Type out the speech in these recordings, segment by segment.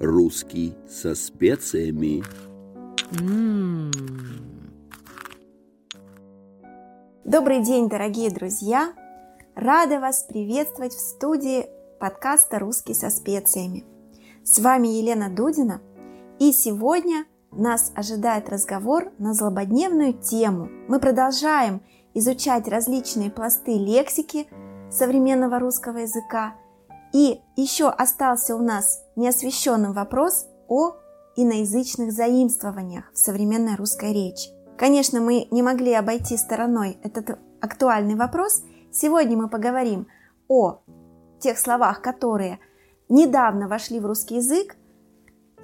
Русский со специями. Добрый день, дорогие друзья! Рада вас приветствовать в студии подкаста «Русский со специями». С вами Елена Дудина, и сегодня нас ожидает разговор на злободневную тему. Мы продолжаем изучать различные пласты лексики современного русского языка. И еще остался у нас неосвещенным вопрос о иноязычных заимствованиях в современной русской речи. Конечно, мы не могли обойти стороной этот актуальный вопрос. Сегодня мы поговорим о тех словах, которые недавно вошли в русский язык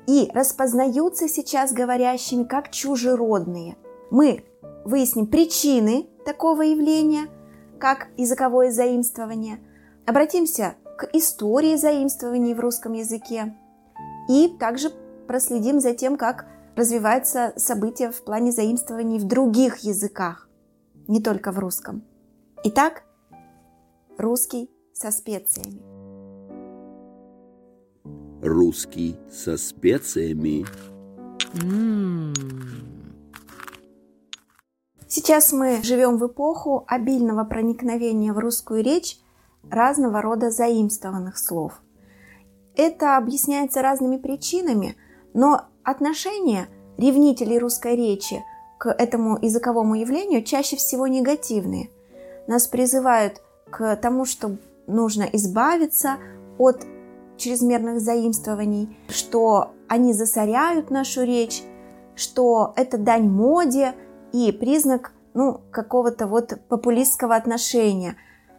и распознаются сейчас говорящими как чужеродные. Мы выясним причины такого явления, как языковое заимствование, обратимся к истории заимствований в русском языке и также проследим за тем, как развиваются события в плане заимствований в других языках, не только в русском. Итак, русский со специями. Русский со специями. Сейчас мы живем в эпоху обильного проникновения в русскую речь разного рода заимствованных слов. Это объясняется разными причинами, но отношение ревнителей русской речи к этому языковому явлению чаще всего негативные. Нас призывают к тому, что нужно избавиться от чрезмерных заимствований, что они засоряют нашу речь, что это дань моде и признак ну, какого-то вот популистского отношения.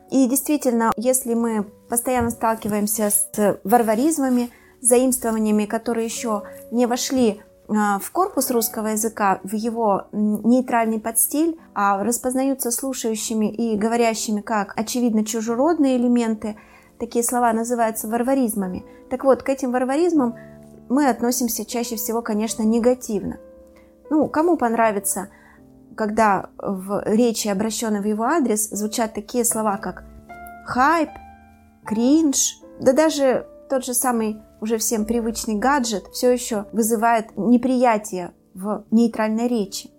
И действительно, если мы постоянно сталкиваемся с варваризмами, заимствованиями, которые еще не вошли а, в корпус русского языка, в его нейтральный подстиль, а распознаются слушающими и говорящими как очевидно чужеродные элементы, такие слова называются варваризмами. Так вот, к этим варваризмам мы относимся чаще всего, конечно, негативно. Ну, кому понравится, когда в речи, обращенной в его адрес, звучат такие слова, как хайп, кринж, да даже тот же самый уже всем привычный гаджет все еще вызывает неприятие в нейтральной речи.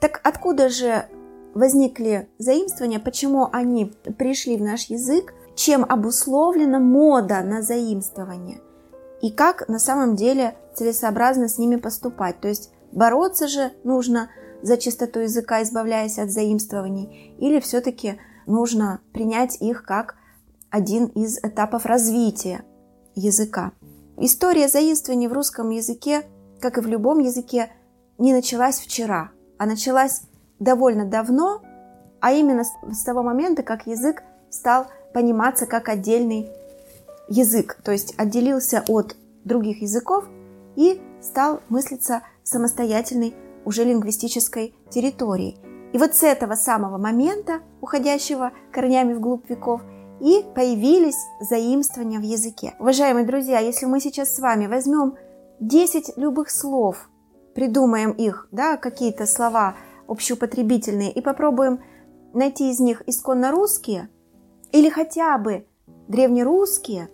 Так откуда же возникли заимствования, почему они пришли в наш язык, чем обусловлена мода на заимствование и как на самом деле целесообразно с ними поступать. То есть бороться же нужно за чистоту языка, избавляясь от заимствований, или все-таки нужно принять их как один из этапов развития языка. История заимствований в русском языке, как и в любом языке, не началась вчера, а началась довольно давно, а именно с того момента, как язык стал пониматься как отдельный язык, то есть отделился от других языков и стал мыслиться самостоятельной уже лингвистической территорией. И вот с этого самого момента, уходящего корнями вглубь веков, и появились заимствования в языке. Уважаемые друзья, если мы сейчас с вами возьмем 10 любых слов, придумаем их, да, какие-то слова общеупотребительные, и попробуем найти из них исконно русские, или хотя бы древнерусские,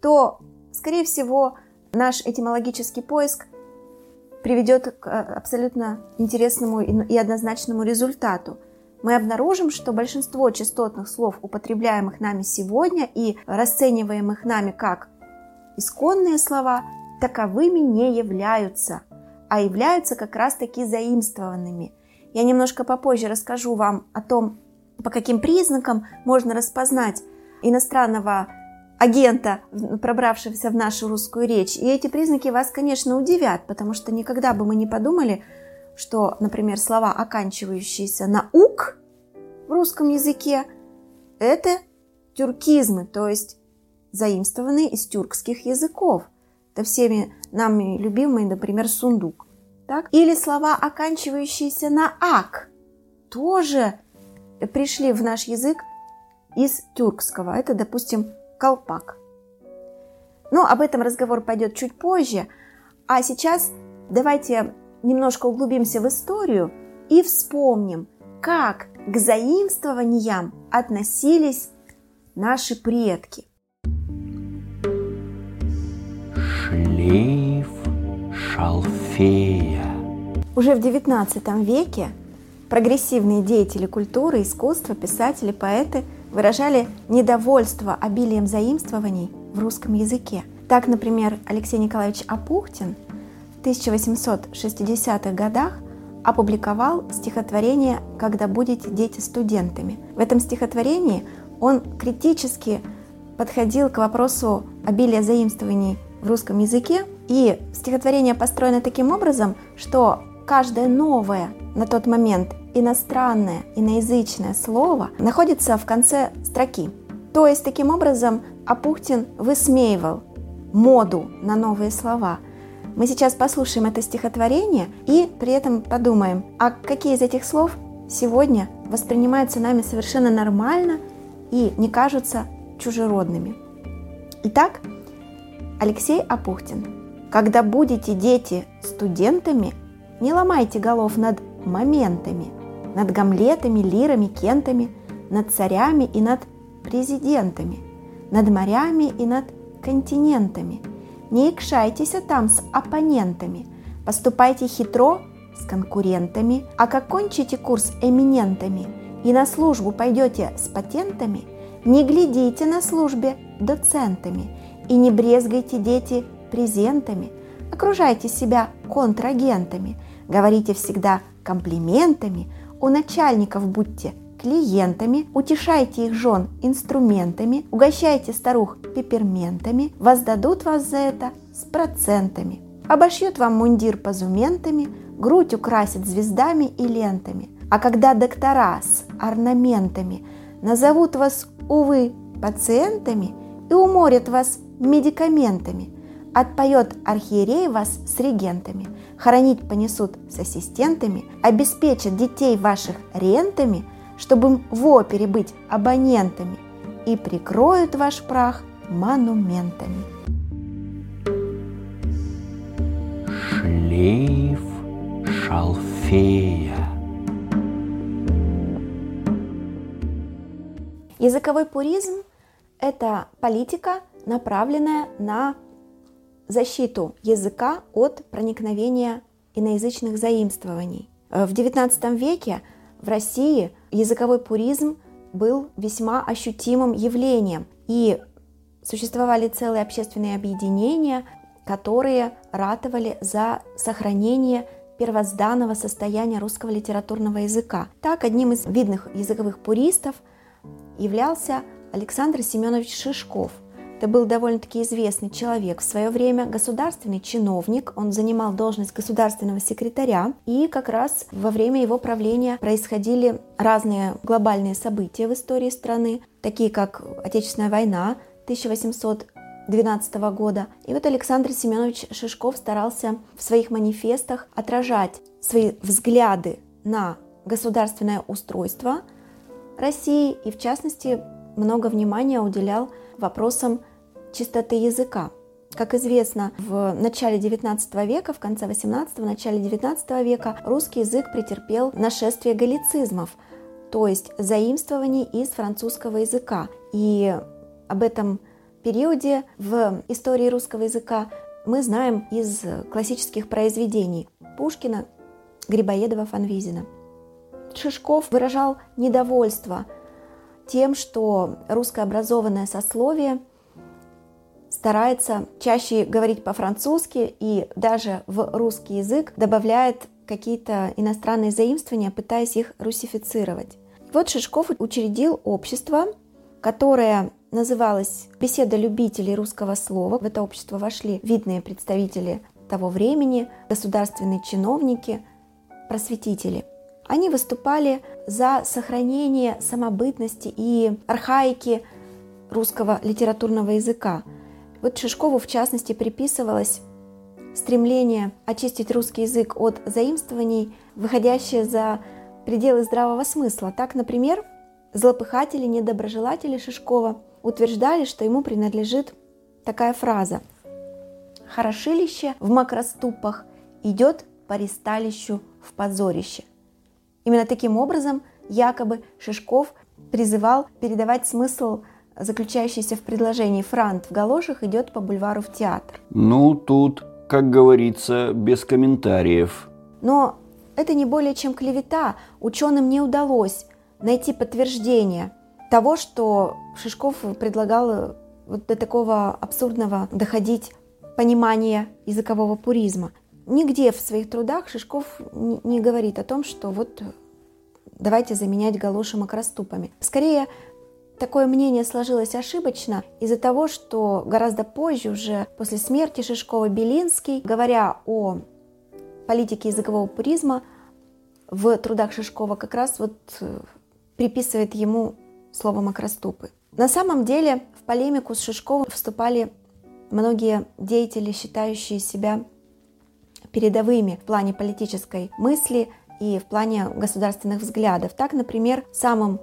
то, скорее всего, наш этимологический поиск приведет к э, абсолютно интересному и однозначному результату – мы обнаружим, что большинство частотных слов, употребляемых нами сегодня и расцениваемых нами как исконные слова, таковыми не являются, а являются как раз-таки заимствованными. Я немножко попозже расскажу вам о том, по каким признакам можно распознать иностранного агента, пробравшегося в нашу русскую речь. И эти признаки вас, конечно, удивят, потому что никогда бы мы не подумали, что, например, слова, оканчивающиеся на «ук» в русском языке, это тюркизмы, то есть заимствованные из тюркских языков. Это всеми нами любимый, например, сундук. Так? Или слова, оканчивающиеся на «ак», тоже пришли в наш язык из тюркского. Это, допустим, колпак. Но об этом разговор пойдет чуть позже. А сейчас давайте немножко углубимся в историю и вспомним, как к заимствованиям относились наши предки. Шлейф шалфея. Уже в XIX веке прогрессивные деятели культуры, искусства, писатели, поэты выражали недовольство обилием заимствований в русском языке. Так, например, Алексей Николаевич Апухтин в 1860-х годах опубликовал стихотворение «Когда будете дети студентами». В этом стихотворении он критически подходил к вопросу обилия заимствований в русском языке, и стихотворение построено таким образом, что каждое новое на тот момент иностранное, иноязычное слово находится в конце строки. То есть, таким образом, Апухтин высмеивал моду на новые слова. Мы сейчас послушаем это стихотворение и при этом подумаем, а какие из этих слов сегодня воспринимаются нами совершенно нормально и не кажутся чужеродными. Итак, Алексей Апухтин. Когда будете дети студентами, не ломайте голов над моментами, над гамлетами, лирами, кентами, над царями и над президентами, над морями и над континентами. Не икшайтесь там с оппонентами, поступайте хитро с конкурентами, а как кончите курс эминентами и на службу пойдете с патентами, не глядите на службе доцентами и не брезгайте, дети, презентами, окружайте себя контрагентами, говорите всегда комплиментами, у начальников будьте клиентами, утешайте их жен инструментами, угощайте старух пепперментами, воздадут вас за это с процентами. Обошьют вам мундир позументами, грудь украсит звездами и лентами. А когда доктора с орнаментами назовут вас, увы, пациентами и уморят вас медикаментами, отпоет архиерей вас с регентами, хоронить понесут с ассистентами, обеспечат детей ваших рентами – чтобы в опере быть абонентами, и прикроют ваш прах монументами. Шлейф шалфея. Языковой пуризм – это политика, направленная на защиту языка от проникновения иноязычных заимствований. В XIX веке в России языковой пуризм был весьма ощутимым явлением, и существовали целые общественные объединения, которые ратовали за сохранение первозданного состояния русского литературного языка. Так, одним из видных языковых пуристов являлся Александр Семенович Шишков – это был довольно-таки известный человек. В свое время, государственный чиновник, он занимал должность государственного секретаря, и как раз во время его правления происходили разные глобальные события в истории страны, такие как Отечественная война 1812 года. И вот Александр Семенович Шишков старался в своих манифестах отражать свои взгляды на государственное устройство России. И, в частности, много внимания уделял вопросам чистоты языка. Как известно, в начале XIX века, в конце XVIII, начале XIX века русский язык претерпел нашествие галлицизмов, то есть заимствований из французского языка. И об этом периоде в истории русского языка мы знаем из классических произведений Пушкина, Грибоедова, Фанвизина. Шишков выражал недовольство тем, что русское образованное сословие старается чаще говорить по-французски и даже в русский язык добавляет какие-то иностранные заимствования, пытаясь их русифицировать. Вот Шишков учредил общество, которое называлось «Беседа любителей русского слова». В это общество вошли видные представители того времени, государственные чиновники, просветители. Они выступали за сохранение самобытности и архаики русского литературного языка – вот Шишкову, в частности, приписывалось стремление очистить русский язык от заимствований, выходящее за пределы здравого смысла. Так, например, злопыхатели, недоброжелатели Шишкова утверждали, что ему принадлежит такая фраза «Хорошилище в макроступах идет по ристалищу в позорище». Именно таким образом якобы Шишков призывал передавать смысл заключающийся в предложении «Франт в галошах идет по бульвару в театр». Ну, тут, как говорится, без комментариев. Но это не более чем клевета. Ученым не удалось найти подтверждение того, что Шишков предлагал вот до такого абсурдного доходить понимания языкового пуризма. Нигде в своих трудах Шишков не говорит о том, что вот давайте заменять галоши макроступами. Скорее, такое мнение сложилось ошибочно из-за того, что гораздо позже, уже после смерти Шишкова, Белинский, говоря о политике языкового пуризма, в трудах Шишкова как раз вот э, приписывает ему слово макроступы. На самом деле в полемику с Шишковым вступали многие деятели, считающие себя передовыми в плане политической мысли и в плане государственных взглядов. Так, например, самым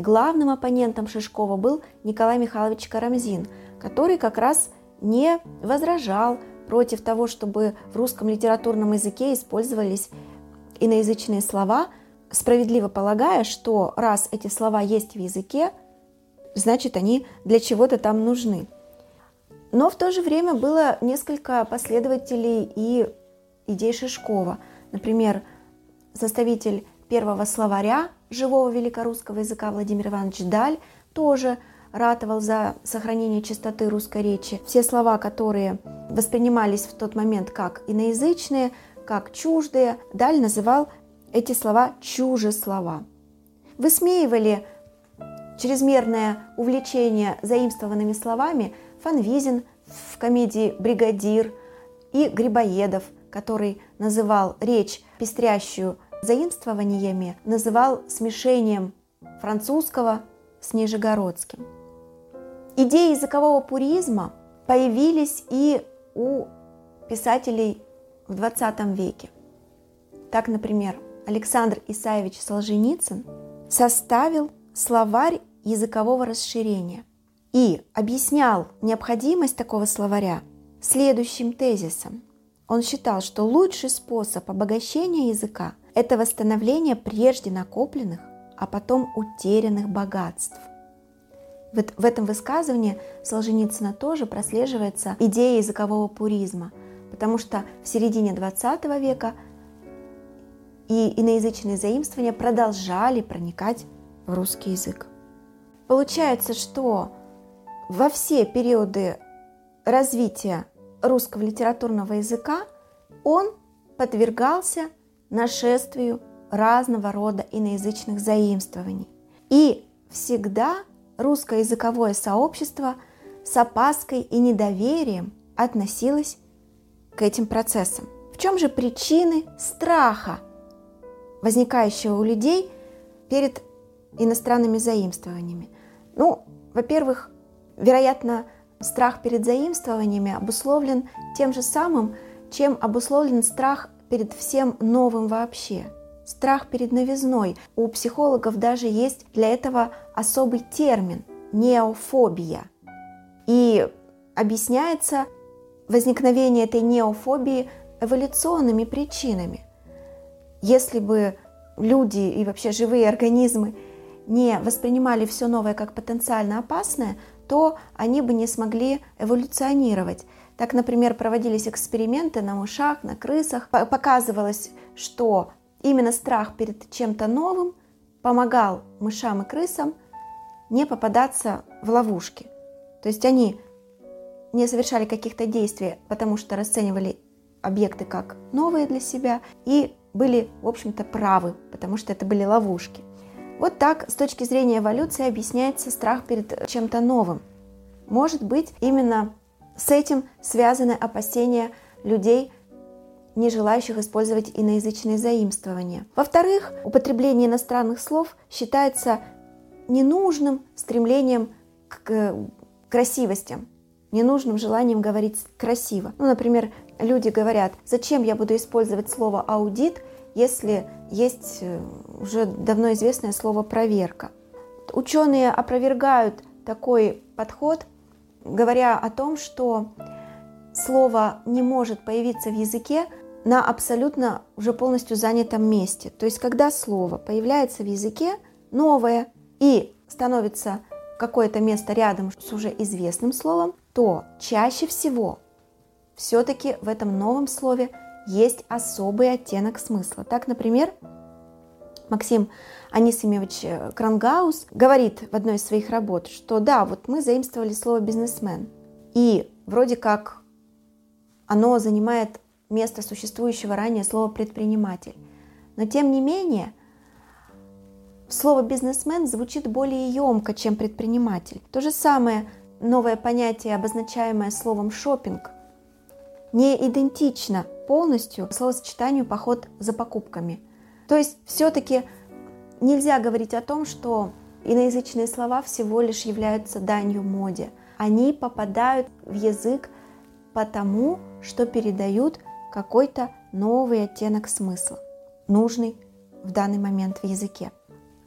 главным оппонентом Шишкова был Николай Михайлович Карамзин, который как раз не возражал против того, чтобы в русском литературном языке использовались иноязычные слова, справедливо полагая, что раз эти слова есть в языке, значит они для чего-то там нужны. Но в то же время было несколько последователей и идей Шишкова. Например, составитель первого словаря живого великорусского языка Владимир Иванович Даль тоже ратовал за сохранение чистоты русской речи. Все слова, которые воспринимались в тот момент как иноязычные, как чуждые, Даль называл эти слова чуже слова. Высмеивали чрезмерное увлечение заимствованными словами Фанвизин в комедии «Бригадир» и Грибоедов – который называл речь, пестрящую заимствованиями, называл смешением французского с нижегородским. Идеи языкового пуризма появились и у писателей в XX веке. Так, например, Александр Исаевич Солженицын составил словарь языкового расширения и объяснял необходимость такого словаря следующим тезисом. Он считал, что лучший способ обогащения языка – это восстановление прежде накопленных, а потом утерянных богатств. В этом высказывании Солженицына тоже прослеживается идея языкового пуризма, потому что в середине XX века и иноязычные заимствования продолжали проникать в русский язык. Получается, что во все периоды развития русского литературного языка он подвергался нашествию разного рода иноязычных заимствований. И всегда русское языковое сообщество с опаской и недоверием относилось к этим процессам. В чем же причины страха, возникающего у людей перед иностранными заимствованиями? Ну, во-первых, вероятно, Страх перед заимствованиями обусловлен тем же самым, чем обусловлен страх перед всем новым вообще. Страх перед новизной. У психологов даже есть для этого особый термин – неофобия. И объясняется возникновение этой неофобии эволюционными причинами. Если бы люди и вообще живые организмы не воспринимали все новое как потенциально опасное, то они бы не смогли эволюционировать. Так, например, проводились эксперименты на мышах, на крысах. Показывалось, что именно страх перед чем-то новым помогал мышам и крысам не попадаться в ловушки. То есть они не совершали каких-то действий, потому что расценивали объекты как новые для себя и были, в общем-то, правы, потому что это были ловушки. Вот так с точки зрения эволюции объясняется страх перед чем-то новым. Может быть, именно с этим связаны опасения людей, не желающих использовать иноязычные заимствования. Во-вторых, употребление иностранных слов считается ненужным стремлением к красивостям, ненужным желанием говорить красиво. Ну, например, люди говорят, зачем я буду использовать слово аудит, если есть э, уже давно известное слово проверка. Ученые опровергают такой подход, говоря о том, что слово не может появиться в языке на абсолютно уже полностью занятом месте. То есть, когда слово появляется в языке новое и становится какое-то место рядом с уже известным словом, то чаще всего все-таки в этом новом слове есть особый оттенок смысла. Так, например, Максим Анисимович Крангаус говорит в одной из своих работ, что да, вот мы заимствовали слово «бизнесмен», и вроде как оно занимает место существующего ранее слова «предприниматель». Но тем не менее, слово «бизнесмен» звучит более емко, чем «предприниматель». То же самое новое понятие, обозначаемое словом «шопинг», не идентично полностью словосочетанию «поход за покупками». То есть все-таки нельзя говорить о том, что иноязычные слова всего лишь являются данью моде. Они попадают в язык потому, что передают какой-то новый оттенок смысла, нужный в данный момент в языке.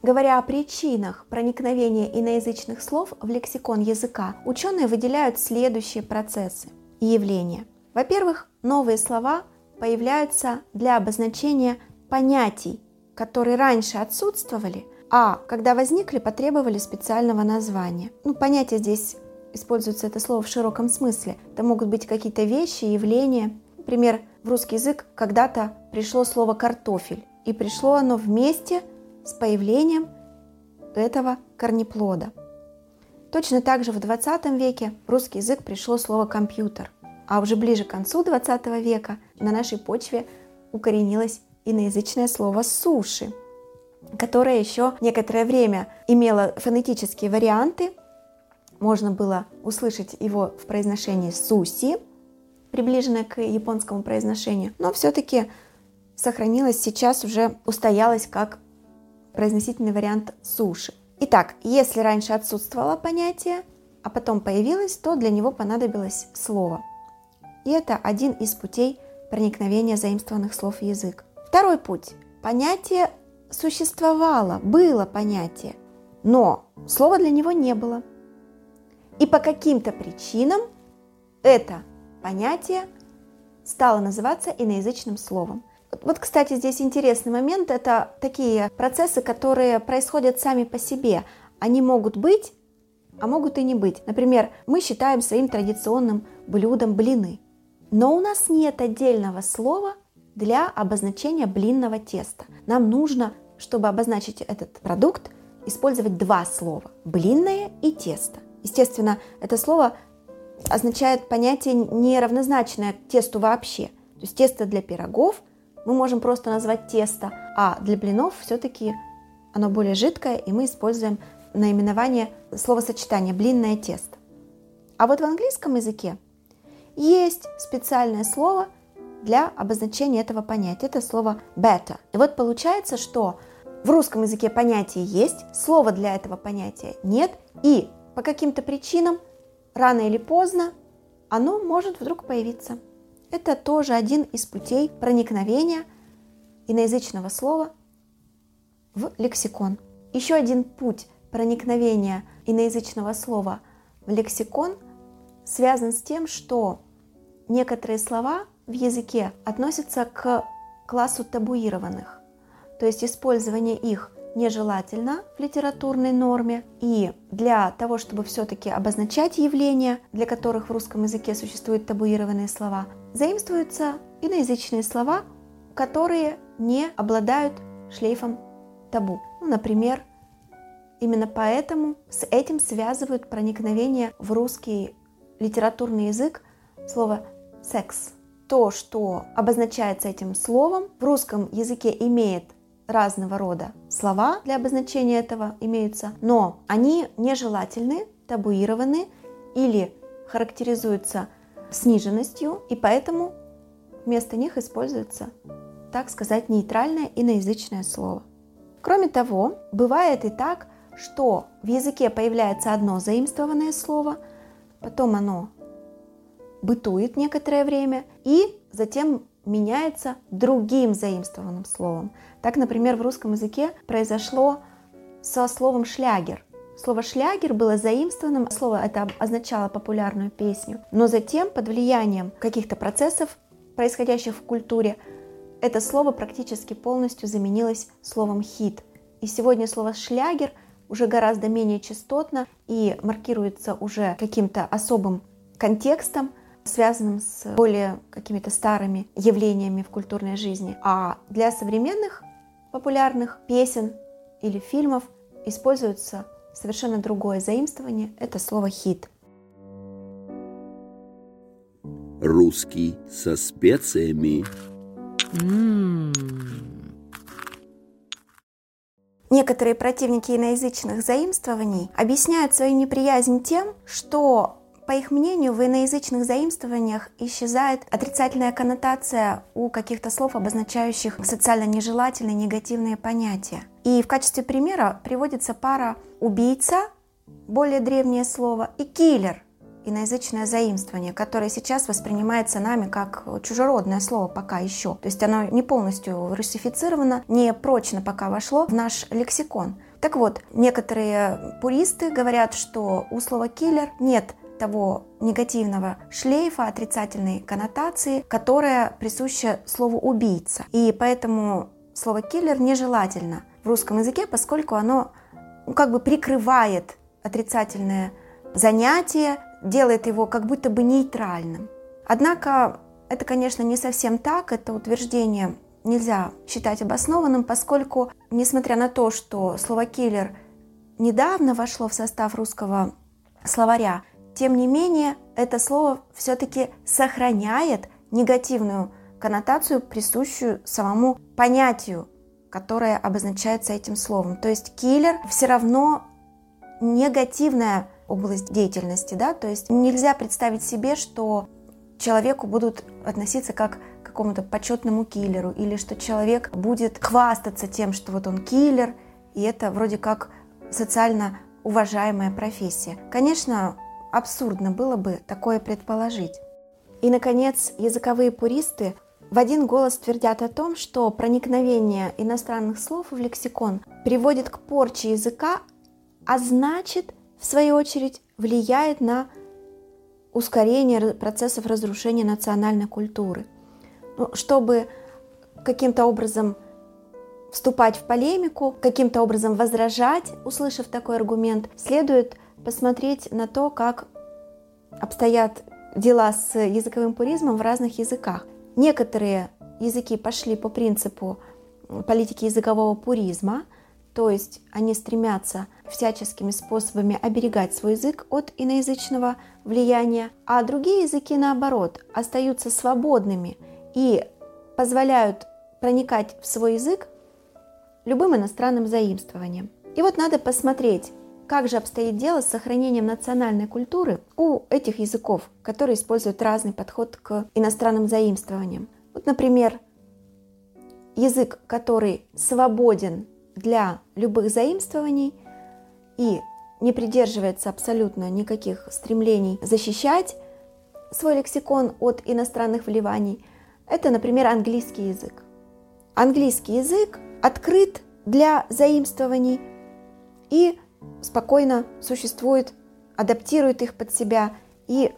Говоря о причинах проникновения иноязычных слов в лексикон языка, ученые выделяют следующие процессы и явления. Во-первых, новые слова появляются для обозначения понятий, которые раньше отсутствовали, а когда возникли, потребовали специального названия. Ну, понятие здесь используется это слово в широком смысле. Это могут быть какие-то вещи, явления. Например, в русский язык когда-то пришло слово «картофель», и пришло оно вместе с появлением этого корнеплода. Точно так же в 20 веке в русский язык пришло слово «компьютер», а уже ближе к концу 20 века на нашей почве укоренилось иноязычное слово «суши», которое еще некоторое время имело фонетические варианты. Можно было услышать его в произношении «суси», приближенное к японскому произношению, но все-таки сохранилось сейчас уже устоялось как произносительный вариант суши. Итак, если раньше отсутствовало понятие, а потом появилось, то для него понадобилось слово. И это один из путей проникновения заимствованных слов в язык. Второй путь. Понятие существовало, было понятие, но слова для него не было. И по каким-то причинам это понятие стало называться иноязычным словом. Вот, кстати, здесь интересный момент. Это такие процессы, которые происходят сами по себе. Они могут быть, а могут и не быть. Например, мы считаем своим традиционным блюдом блины. Но у нас нет отдельного слова для обозначения блинного теста. Нам нужно, чтобы обозначить этот продукт, использовать два слова – блинное и тесто. Естественно, это слово означает понятие неравнозначное тесту вообще. То есть тесто для пирогов мы можем просто назвать тесто, а для блинов все-таки оно более жидкое, и мы используем наименование словосочетания блинное тесто. А вот в английском языке есть специальное слово для обозначения этого понятия. Это слово better. И вот получается, что в русском языке понятие есть, слова для этого понятия нет, и по каким-то причинам рано или поздно оно может вдруг появиться. Это тоже один из путей проникновения иноязычного слова в лексикон. Еще один путь проникновения иноязычного слова в лексикон связан с тем, что некоторые слова в языке относятся к классу табуированных, то есть использование их нежелательно в литературной норме. И для того, чтобы все-таки обозначать явления, для которых в русском языке существуют табуированные слова, заимствуются иноязычные слова, которые не обладают шлейфом табу. Ну, например, именно поэтому с этим связывают проникновение в русский литературный язык слова секс. То, что обозначается этим словом, в русском языке имеет разного рода слова для обозначения этого имеются, но они нежелательны, табуированы или характеризуются сниженностью, и поэтому вместо них используется, так сказать, нейтральное иноязычное слово. Кроме того, бывает и так, что в языке появляется одно заимствованное слово, потом оно бытует некоторое время и затем меняется другим заимствованным словом. Так, например, в русском языке произошло со словом «шлягер». Слово «шлягер» было заимствованным, слово это означало популярную песню, но затем под влиянием каких-то процессов, происходящих в культуре, это слово практически полностью заменилось словом «хит». И сегодня слово «шлягер» уже гораздо менее частотно и маркируется уже каким-то особым контекстом, связанным с более какими-то старыми явлениями в культурной жизни. А для современных популярных песен или фильмов используется совершенно другое заимствование. Это слово «хит». Русский со специями. Некоторые противники иноязычных заимствований объясняют свою неприязнь тем, что по их мнению, в иноязычных заимствованиях исчезает отрицательная коннотация у каких-то слов, обозначающих социально нежелательные негативные понятия. И в качестве примера приводится пара «убийца», более древнее слово, и «киллер», иноязычное заимствование, которое сейчас воспринимается нами как чужеродное слово пока еще. То есть оно не полностью русифицировано, не прочно пока вошло в наш лексикон. Так вот, некоторые пуристы говорят, что у слова «киллер» нет того негативного шлейфа, отрицательной коннотации, которая присуща слову «убийца». И поэтому слово «киллер» нежелательно в русском языке, поскольку оно ну, как бы прикрывает отрицательное занятие, делает его как будто бы нейтральным. Однако это, конечно, не совсем так, это утверждение нельзя считать обоснованным, поскольку, несмотря на то, что слово «киллер» недавно вошло в состав русского словаря, тем не менее это слово все-таки сохраняет негативную коннотацию, присущую самому понятию, которое обозначается этим словом. То есть киллер все равно негативная область деятельности, да, то есть нельзя представить себе, что человеку будут относиться как какому-то почетному киллеру, или что человек будет хвастаться тем, что вот он киллер, и это вроде как социально уважаемая профессия. Конечно, абсурдно было бы такое предположить. И, наконец, языковые пуристы в один голос твердят о том, что проникновение иностранных слов в лексикон приводит к порче языка, а значит – в свою очередь, влияет на ускорение процессов разрушения национальной культуры. Ну, чтобы каким-то образом вступать в полемику, каким-то образом возражать, услышав такой аргумент, следует посмотреть на то, как обстоят дела с языковым пуризмом в разных языках. Некоторые языки пошли по принципу политики языкового пуризма, то есть они стремятся всяческими способами оберегать свой язык от иноязычного влияния, а другие языки, наоборот, остаются свободными и позволяют проникать в свой язык любым иностранным заимствованием. И вот надо посмотреть, как же обстоит дело с сохранением национальной культуры у этих языков, которые используют разный подход к иностранным заимствованиям. Вот, например, язык, который свободен для любых заимствований и не придерживается абсолютно никаких стремлений защищать свой лексикон от иностранных вливаний, это, например, английский язык. Английский язык открыт для заимствований и спокойно существует, адаптирует их под себя и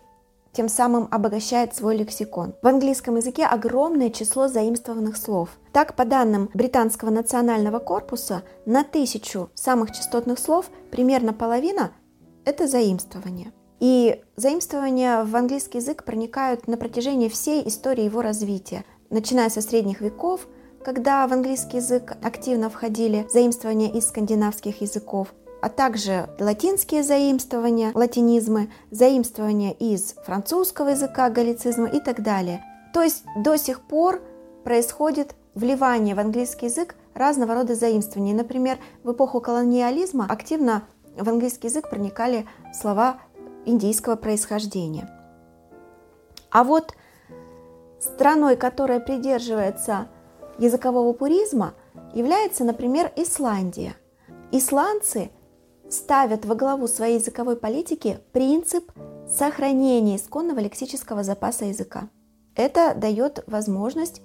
тем самым обогащает свой лексикон. В английском языке огромное число заимствованных слов. Так, по данным Британского национального корпуса, на тысячу самых частотных слов примерно половина – это заимствование. И заимствования в английский язык проникают на протяжении всей истории его развития, начиная со средних веков, когда в английский язык активно входили заимствования из скандинавских языков, а также латинские заимствования, латинизмы, заимствования из французского языка, галлицизма и так далее. То есть до сих пор происходит вливание в английский язык разного рода заимствований. Например, в эпоху колониализма активно в английский язык проникали слова индийского происхождения. А вот страной, которая придерживается языкового пуризма, является, например, Исландия. Исландцы ставят во главу своей языковой политики принцип сохранения исконного лексического запаса языка. Это дает возможность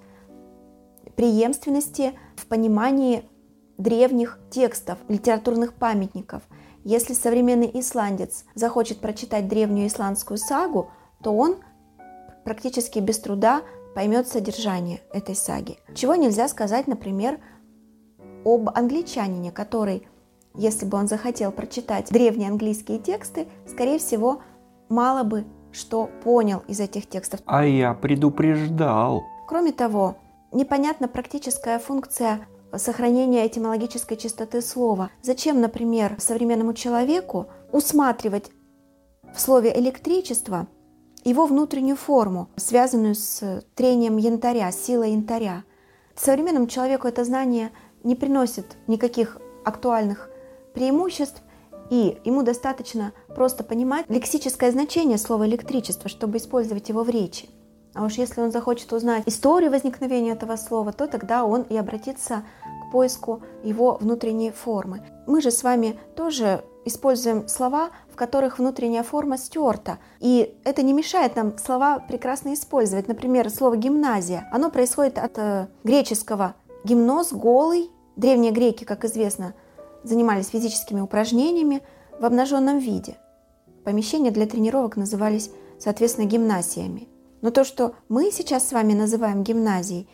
преемственности в понимании древних текстов, литературных памятников. Если современный исландец захочет прочитать древнюю исландскую сагу, то он практически без труда поймет содержание этой саги. Чего нельзя сказать, например, об англичанине, который если бы он захотел прочитать древние английские тексты, скорее всего, мало бы что понял из этих текстов. А я предупреждал. Кроме того, непонятна практическая функция сохранения этимологической чистоты слова. Зачем, например, современному человеку усматривать в слове электричество его внутреннюю форму, связанную с трением янтаря, силой янтаря? Современному человеку это знание не приносит никаких актуальных преимуществ, и ему достаточно просто понимать лексическое значение слова электричество, чтобы использовать его в речи. А уж если он захочет узнать историю возникновения этого слова, то тогда он и обратится к поиску его внутренней формы. Мы же с вами тоже используем слова, в которых внутренняя форма стерта. И это не мешает нам слова прекрасно использовать. Например, слово «гимназия». Оно происходит от э, греческого «гимноз», «голый». Древние греки, как известно, занимались физическими упражнениями в обнаженном виде. Помещения для тренировок назывались, соответственно, гимнасиями. Но то, что мы сейчас с вами называем гимназией,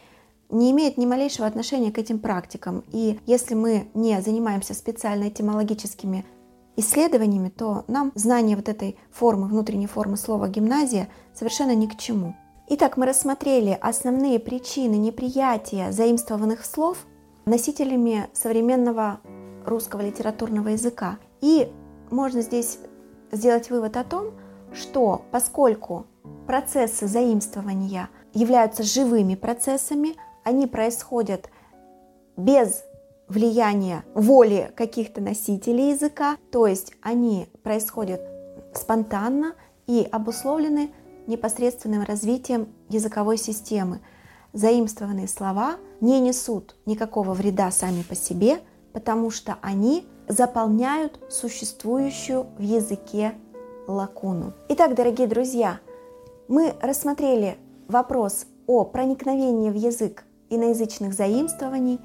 не имеет ни малейшего отношения к этим практикам. И если мы не занимаемся специально этимологическими исследованиями, то нам знание вот этой формы, внутренней формы слова «гимназия» совершенно ни к чему. Итак, мы рассмотрели основные причины неприятия заимствованных слов носителями современного русского литературного языка. И можно здесь сделать вывод о том, что поскольку процессы заимствования являются живыми процессами, они происходят без влияния воли каких-то носителей языка, то есть они происходят спонтанно и обусловлены непосредственным развитием языковой системы. Заимствованные слова не несут никакого вреда сами по себе, потому что они заполняют существующую в языке лакуну. Итак, дорогие друзья, мы рассмотрели вопрос о проникновении в язык иноязычных заимствований,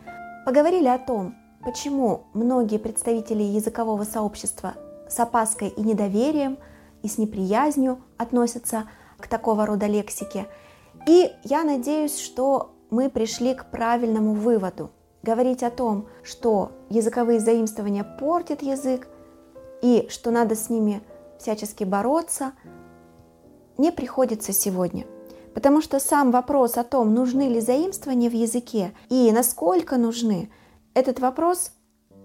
поговорили о том, почему многие представители языкового сообщества с опаской и недоверием и с неприязнью относятся к такого рода лексике. И я надеюсь, что мы пришли к правильному выводу – говорить о том, что языковые заимствования портят язык и что надо с ними всячески бороться, не приходится сегодня. Потому что сам вопрос о том, нужны ли заимствования в языке и насколько нужны, этот вопрос,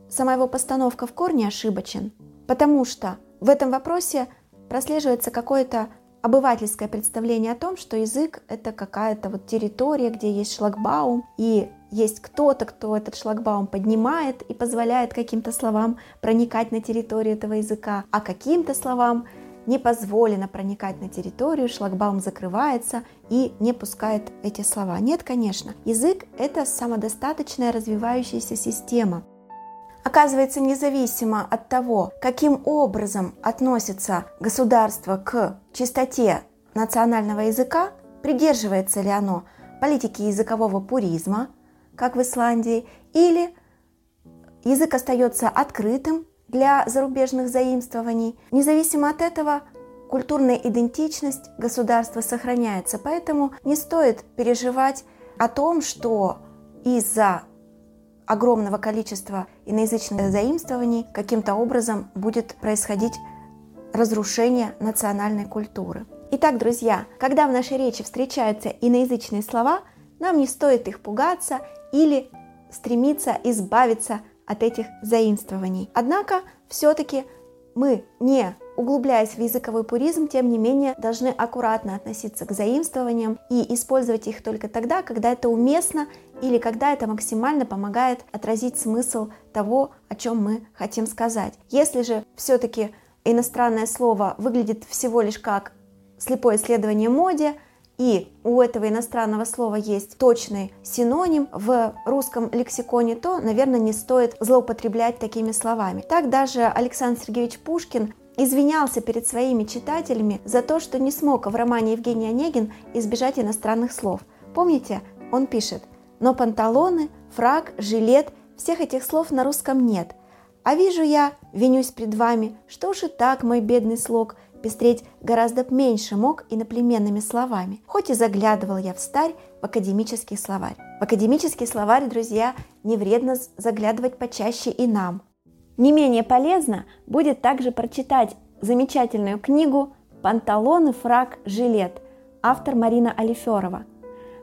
сама его постановка в корне ошибочен. Потому что в этом вопросе прослеживается какое-то обывательское представление о том, что язык — это какая-то вот территория, где есть шлагбаум, и есть кто-то, кто этот шлагбаум поднимает и позволяет каким-то словам проникать на территорию этого языка, а каким-то словам не позволено проникать на территорию, шлагбаум закрывается и не пускает эти слова. Нет, конечно. Язык — это самодостаточная развивающаяся система. Оказывается, независимо от того, каким образом относится государство к чистоте национального языка, придерживается ли оно политики языкового пуризма, как в Исландии, или язык остается открытым для зарубежных заимствований. Независимо от этого, культурная идентичность государства сохраняется, поэтому не стоит переживать о том, что из-за огромного количества иноязычных заимствований каким-то образом будет происходить разрушение национальной культуры. Итак, друзья, когда в нашей речи встречаются иноязычные слова, нам не стоит их пугаться или стремиться избавиться от этих заимствований. Однако, все-таки мы, не углубляясь в языковой пуризм, тем не менее должны аккуратно относиться к заимствованиям и использовать их только тогда, когда это уместно или когда это максимально помогает отразить смысл того, о чем мы хотим сказать. Если же все-таки иностранное слово выглядит всего лишь как слепое исследование моде, и у этого иностранного слова есть точный синоним в русском лексиконе, то, наверное, не стоит злоупотреблять такими словами. Так даже Александр Сергеевич Пушкин извинялся перед своими читателями за то, что не смог в романе Евгений Онегин избежать иностранных слов. Помните, он пишет, но панталоны, фраг, жилет, всех этих слов на русском нет. А вижу я, винюсь пред вами, что ж и так, мой бедный слог, пестреть гораздо меньше мог иноплеменными словами, хоть и заглядывал я в старь в академический словарь. В академический словарь, друзья, не вредно заглядывать почаще и нам. Не менее полезно будет также прочитать замечательную книгу «Панталоны, фрак, жилет» автор Марина Алиферова.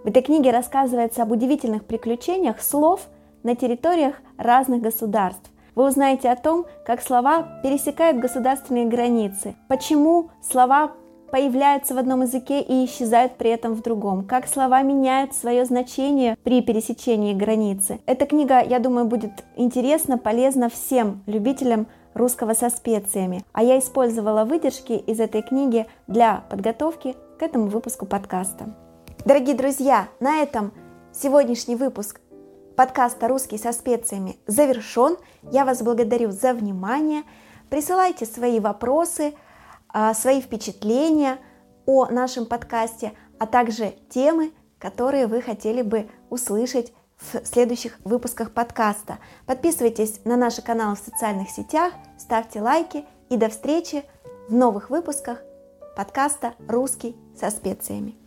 В этой книге рассказывается об удивительных приключениях слов на территориях разных государств. Вы узнаете о том, как слова пересекают государственные границы, почему слова появляются в одном языке и исчезают при этом в другом, как слова меняют свое значение при пересечении границы. Эта книга, я думаю, будет интересна, полезна всем любителям русского со специями. А я использовала выдержки из этой книги для подготовки к этому выпуску подкаста. Дорогие друзья, на этом сегодняшний выпуск подкаста «Русский со специями» завершен. Я вас благодарю за внимание. Присылайте свои вопросы, а, свои впечатления о нашем подкасте, а также темы, которые вы хотели бы услышать в следующих выпусках подкаста. Подписывайтесь на наши каналы в социальных сетях, ставьте лайки и до встречи в новых выпусках подкаста «Русский со специями».